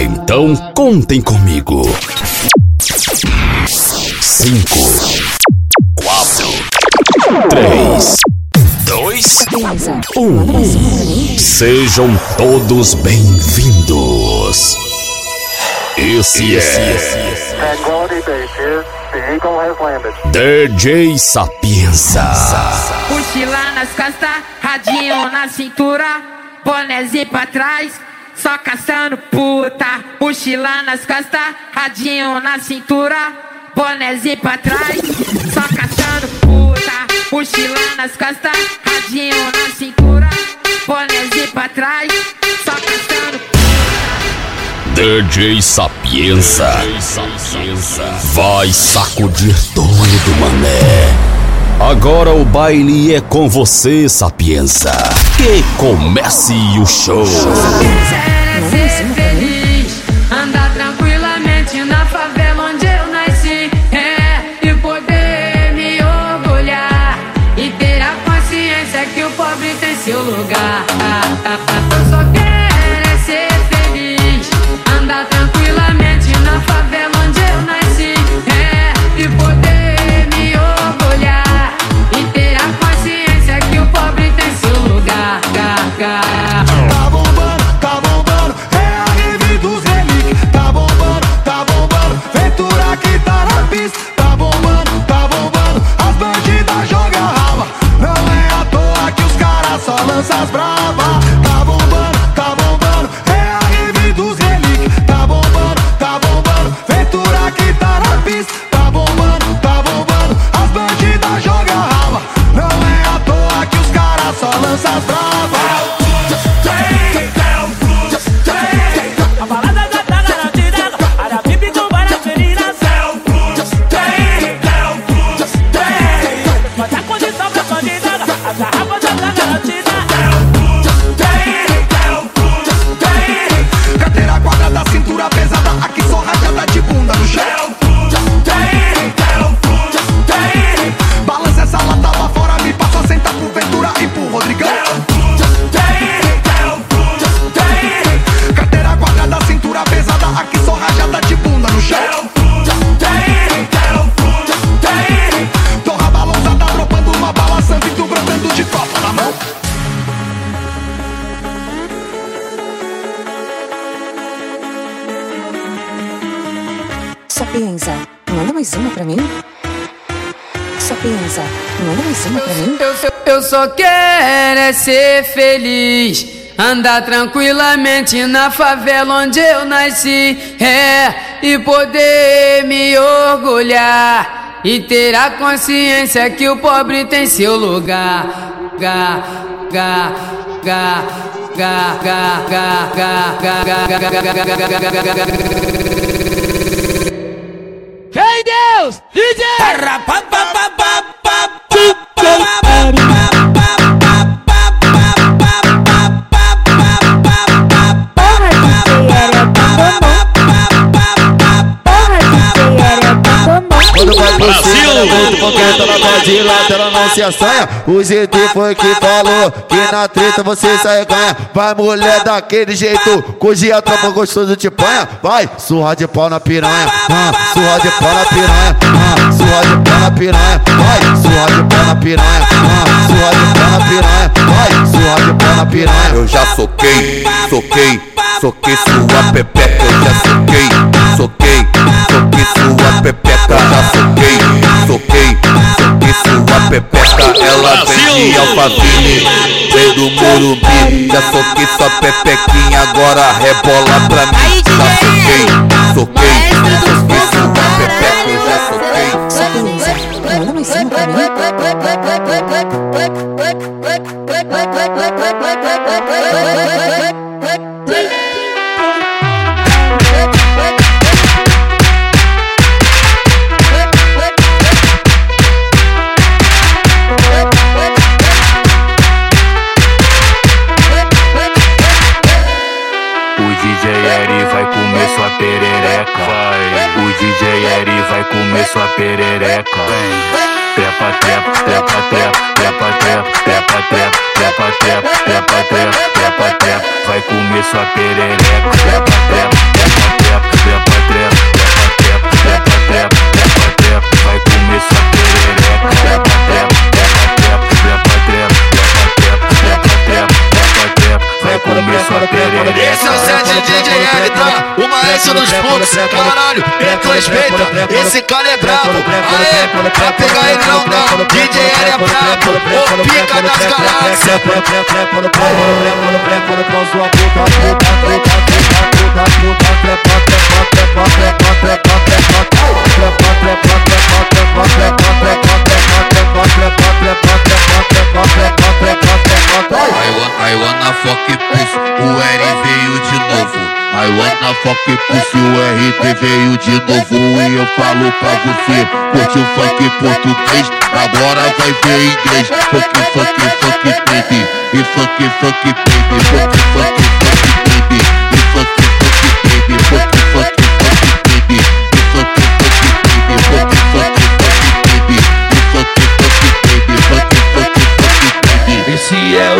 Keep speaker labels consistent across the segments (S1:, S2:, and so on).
S1: Então contem comigo. Cinco, quatro, três, dois, um. Sejam todos bem-vindos. Esse é
S2: Eagle has landed.
S1: DJ Sapienza.
S3: Mochila nas costas, radinho na cintura, bonézinho pra trás, só caçando puta. Mochila nas costas, radinho na cintura, bonézinho pra trás, só caçando puta. Mochila nas costas, radinho na cintura, bonézinho pra trás, só caçando puta.
S1: DJ Sapienza. Vai sacudir todo, mané. Agora o baile é com você, Sapienza. Que comece o show.
S4: Pra
S5: mim. Sapienza, manda mais pra mim.
S3: Eu, eu, eu só quero é ser feliz. Andar tranquilamente na favela onde eu nasci. É, e poder me orgulhar. E ter a consciência que o pobre tem seu lugar. Ga, ga, ga, ga, ga, ga, ga, ga, ga, ga, ga, ga, ga, ga, ga, ga, ga,
S4: em Deus! DJ!
S6: Brasil! De lado, ela não se assanha. O GT foi que falou que na treta você sai ganha. Vai mulher daquele jeito, cuji a tropa gostoso te panha. Vai, surra de pau na piranha, ah, surra de pau na piranha, ah, surra de pau na piranha. Vai, surra de pau na piranha, ah, surra de pau na piranha. Vai, surra de pau na piranha.
S7: Eu já soquei, soquei, soquei sua pepeca, eu já soquei, soquei, soquei sua pepeca, já soquei, soquei, sua pepeca, ela vem de Alphaville, vem do Morumbi, já soquei sua pepequinha, agora rebola pra mim, já
S8: DJ Eri vai comer sua perereca. Vai. O DJ Eri vai comer sua perereca. Trepa, trepa, trepa, trepa, trepa, trepa, trepa, trepa, trepa, trepa, trepa, trepa, trepa, trepa, vai comer sua perereca. Trepa, trepa, trepa, trepa, trepa, trepa, trepa, trepa, trepa, trepa.
S6: DJ JL, tá? O maestro dos pontos, caralho, tu respeita, esse cara é brabo. Aê, pra pegar ele não dá, DJ L é brabo, o pica das galáxias.
S7: I want, I wanna fuck pussy, o R veio de novo. I wanna fuck pussy, o RT veio de novo. E eu falo pra você, curte o funk português, agora vai ver inglês. Funk, funk, funk, baby. E funk, funk, baby. Funk, funk, funk, baby. E funk, funk, baby. Funk,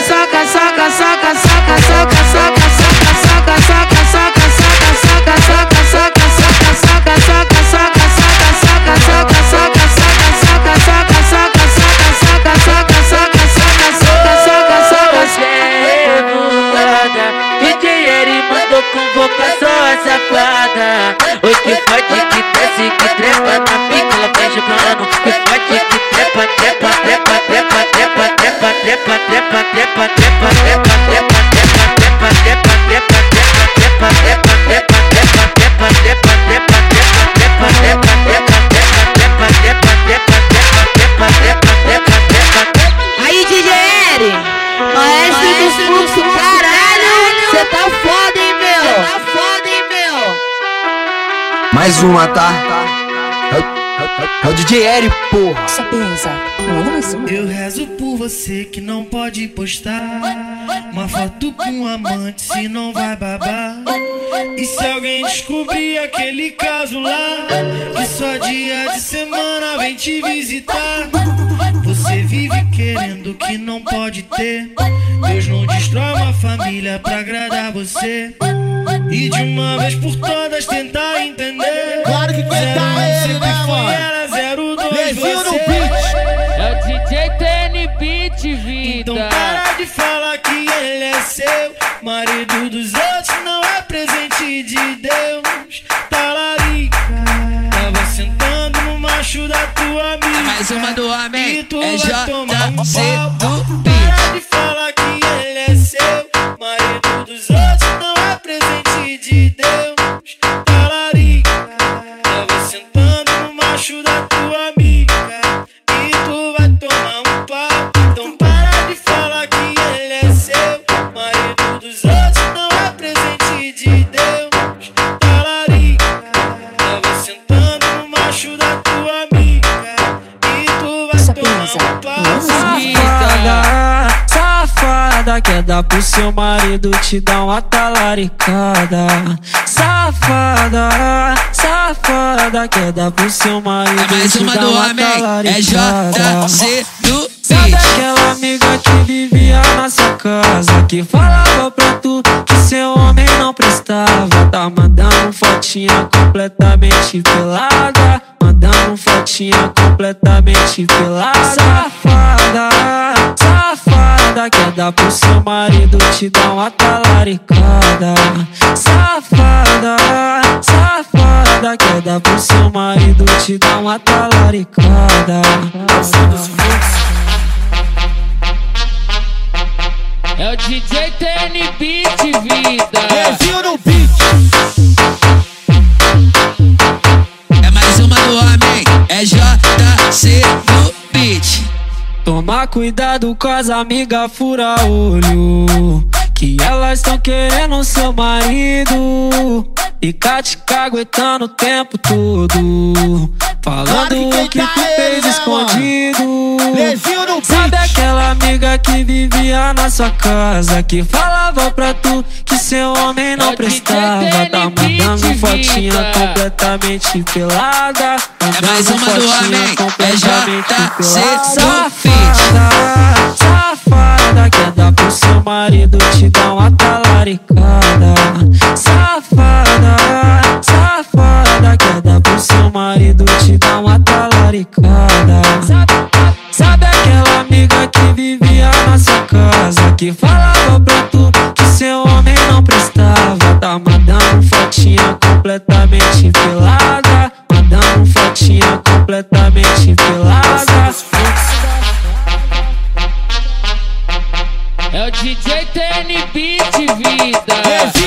S9: saca, saca, saca, saca, saca, saca.
S10: Mais uma, tá? É o, DJ Eri, porra.
S5: Sapienza, manda mais uma.
S1: Eu rezo por você que não pode postar uma foto com um amante se não vai babar. E se alguém descobrir aquele caso lá, que só dia de semana vem te visitar. Você vive querendo que não pode ter. Deus não destrói uma família pra agradar você. E de uma vez por todas tentar entender.
S6: Aguentar ele, né, mano? Levinho no beat.
S11: É o DJ TN Beat,
S1: Então
S11: vida.
S1: para de falar que ele é seu. Marido dos outros não é presente de Deus. Talarica, tava sentando no macho da tua amiga.
S11: mais uma do homem,
S1: E tu
S11: é
S1: vai tomar um pau.
S12: Dar pro seu marido te dar uma talaricada. Safada, safada, quer dar pro seu marido
S11: É mais
S12: te
S11: uma
S12: dar
S11: do
S12: uma
S11: homem, é
S12: talaricada.
S11: JC do
S12: Sabe aquela amiga que vivia na sua casa Que falava pra tu que seu homem não prestava Tá mandando fotinha completamente pelada Mandando fotinha completamente pelada Safada, safada Quer dar pro seu marido te dar uma talaricada Safada, safada Safada, quer dar pro seu marido, te dá uma talaricada.
S13: É o DJ TN Beat, vida.
S14: Rezinho no beat.
S11: É mais uma do homem, é beat.
S12: Tomar cuidado com as amigas fura olho. Que elas estão querendo seu marido. Ficar te caguetando o tempo todo. Falando o que tu fez escondido. Sabe aquela amiga que vivia na sua casa Que falava pra tu que seu homem não prestava? Tá mandando fotinha completamente pelada.
S11: É mais uma do homem, é JC
S12: Que falava pra tu que seu homem não prestava. Tá mandando fotinha completamente pelada Mandando fotinha completamente pelada
S13: É o DJ TN Beat, vida.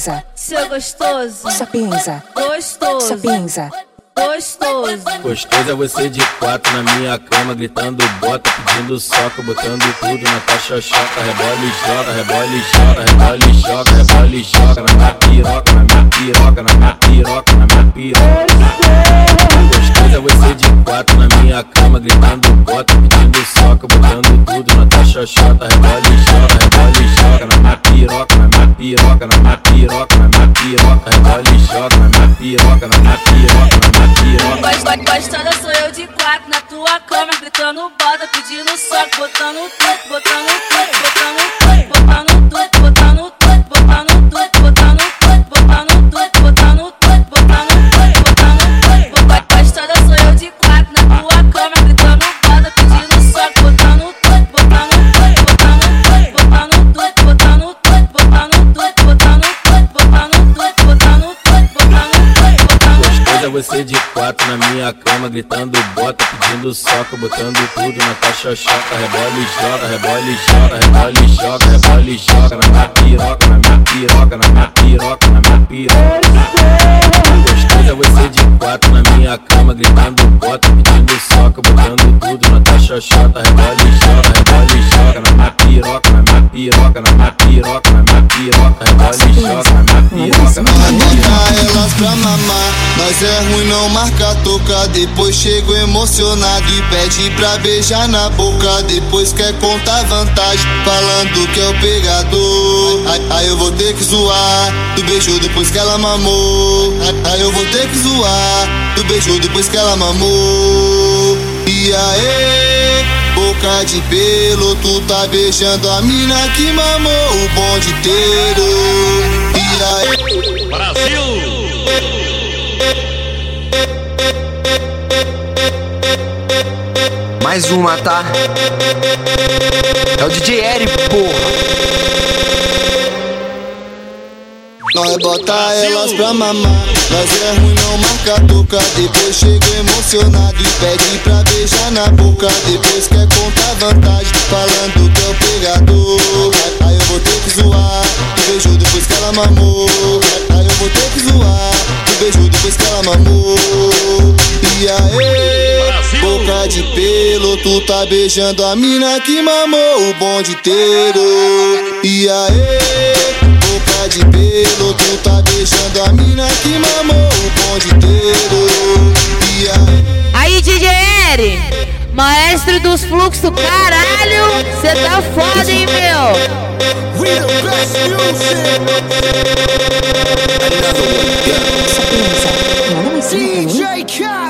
S5: Sapienza,
S15: seu gostoso,
S5: sapienza,
S15: gostoso,
S5: sapienza.
S15: gostoso. Gostoso
S16: é você de quatro na minha cama, gritando bota, pedindo soco, botando tudo na tua xoxoca. Rebola e joga, rebola e joga, rebola e joga, rebola e joga na minha piroca, na minha piroca, na minha piroca, na minha piroca. Gostoso é você de quatro na minha cama, gritando bota, pedindo soco, botando tudo na tua xoxota. Rebola e joga, rebola e joga na minha piroca, na minha piroca, na minha piroca, na minha piroca, rebola e joga na minha piroca, na minha piroca, na minha piroca.
S15: Gost- Gostando sou eu de quatro na tua cama, gritando bota, pedindo tudo, botando tudo, botando tudo, quatro na
S16: minha cama, gritando bota, pedindo soco, botando tudo na tua xoxoca. Rebola e joga, rebola e joga, rebola e joga, rebola e joga na minha piroca, na minha piroca, na minha piroca, na minha piroca. Gostoso é você de quatro na minha cama, gritando bota, pedindo soco, botando tudo na tua xoxota. Rebola e joga, rebola e joga na minha piroca, na minha piroca, na minha piroca, na minha piroca, rebola e joga na minha piroca, na minha piroca.
S17: Elas pra mamar, nós é ruim, não marca toca. Depois chego emocionado e pede pra beijar na boca. Depois quer contar vantagem, falando que é o pegador. Aí, aí eu vou ter que zoar, do beijo depois que ela mamou. Aí, aí eu vou ter que zoar, do beijo depois que ela mamou. E aí, boca de pelo, tu tá beijando a mina que mamou o bonde inteiro. E aí,
S1: Brasil!
S11: Mais uma, tá? É o DJ Eric, porra.
S17: Nós bota elas pra mamar. Nós é ruim, não marca toca. Depois chega emocionado e pede pra beijar na boca. Depois quer contar vantagem Falando que é o pegador. Aí eu vou ter que zoar Do beijo depois que ela mamou. Aí eu vou ter que zoar Do beijo depois que ela mamou. E aí, boca de pelo Tu tá beijando a mina que mamou o bonde inteiro. E aí, de pelo Tu tá beijando a mina que mamou o bonde inteiro E aí
S9: Aí, DJ Eri, maestro dos fluxos, caralho, cê tá foda, hein, meu?
S14: We the best music.
S5: Sapienza, manda mais
S14: DJ Khaled.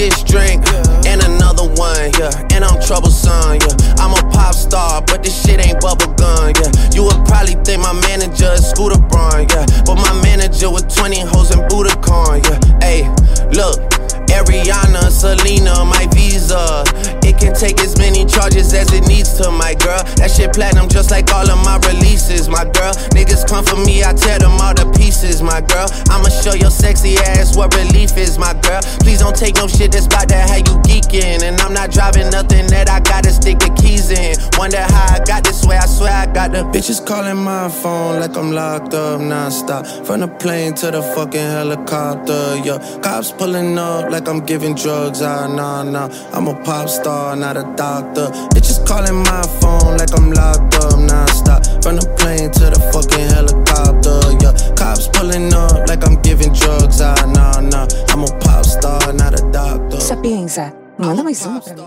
S14: this drink and another one. Yeah, and I'm troublesome. Yeah, I'm a pop star, but this shit ain't bubble gum. Yeah, you would probably think my manager is Scooter Braun. Yeah, but my manager with 20 hoes and Budokan. Yeah, hey, look. Ariana, Selena, my visa. It can take as many charges as it needs to, my girl. That shit platinum just like all of my releases, my girl. Niggas come for me, I tear them all to pieces, my girl. I'ma show your sexy ass what relief is, my girl. Please don't take no shit that's about to have you geeking. And I'm not driving nothing the keys in. Wonder how I got this way, I swear I got the bitches calling my phone like I'm locked up non-stop. From the plane to the fucking helicopter, yeah. Cops pulling up like I'm giving drugs, ah, nah, nah. I'm a pop star, not a doctor. Bitches calling my phone like I'm locked up non-stop. From the plane to the fucking helicopter, yeah. Cops pulling up like I'm giving drugs, ah, nah, nah. I'm a pop star, not a doctor.
S5: Sapienza, manda mais uma pra mim.